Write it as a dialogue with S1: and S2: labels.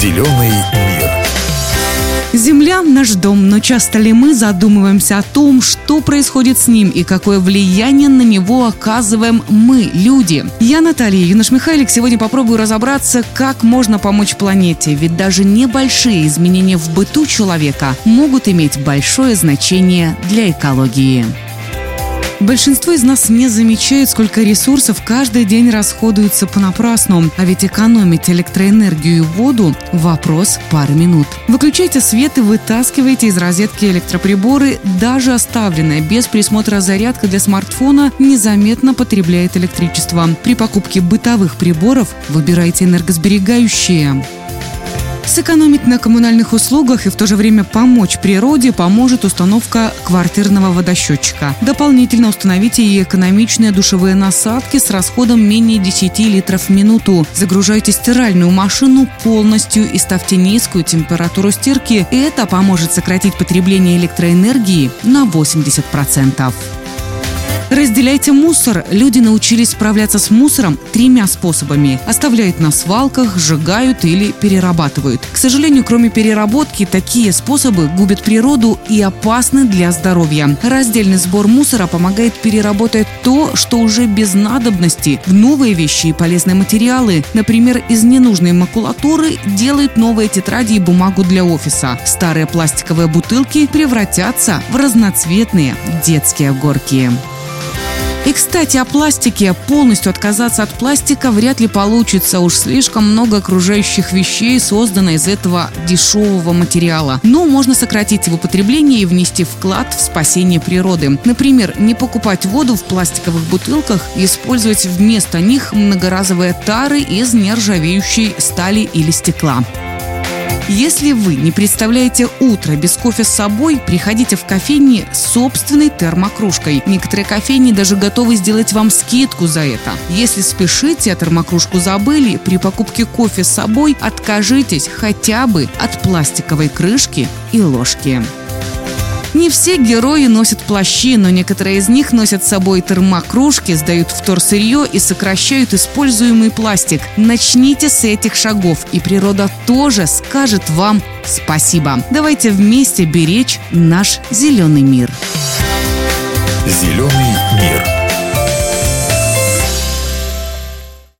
S1: Зеленый мир.
S2: Земля – наш дом, но часто ли мы задумываемся о том, что происходит с ним и какое влияние на него оказываем мы, люди? Я, Наталья Юнош Михайлик, сегодня попробую разобраться, как можно помочь планете, ведь даже небольшие изменения в быту человека могут иметь большое значение для экологии. Большинство из нас не замечает, сколько ресурсов каждый день расходуется понапрасну. А ведь экономить электроэнергию и воду – вопрос пары минут. Выключайте свет и вытаскивайте из розетки электроприборы. Даже оставленная без присмотра зарядка для смартфона незаметно потребляет электричество. При покупке бытовых приборов выбирайте энергосберегающие. Сэкономить на коммунальных услугах и в то же время помочь природе поможет установка квартирного водосчетчика. Дополнительно установите и экономичные душевые насадки с расходом менее 10 литров в минуту. Загружайте стиральную машину полностью и ставьте низкую температуру стирки. И это поможет сократить потребление электроэнергии на 80%. Разделяйте мусор. Люди научились справляться с мусором тремя способами. Оставляют на свалках, сжигают или перерабатывают. К сожалению, кроме переработки, такие способы губят природу и опасны для здоровья. Раздельный сбор мусора помогает переработать то, что уже без надобности, в новые вещи и полезные материалы. Например, из ненужной макулатуры делают новые тетради и бумагу для офиса. Старые пластиковые бутылки превратятся в разноцветные детские горки. И, кстати, о пластике. Полностью отказаться от пластика вряд ли получится. Уж слишком много окружающих вещей создано из этого дешевого материала. Но можно сократить его потребление и внести вклад в спасение природы. Например, не покупать воду в пластиковых бутылках использовать вместо них многоразовые тары из нержавеющей стали или стекла. Если вы не представляете утро без кофе с собой, приходите в кофейни с собственной термокружкой. Некоторые кофейни даже готовы сделать вам скидку за это. Если спешите, а термокружку забыли, при покупке кофе с собой откажитесь хотя бы от пластиковой крышки и ложки. Не все герои носят плащи, но некоторые из них носят с собой термокружки, сдают вторсырье и сокращают используемый пластик. Начните с этих шагов, и природа тоже скажет вам спасибо. Давайте вместе беречь наш зеленый мир.
S1: Зеленый мир.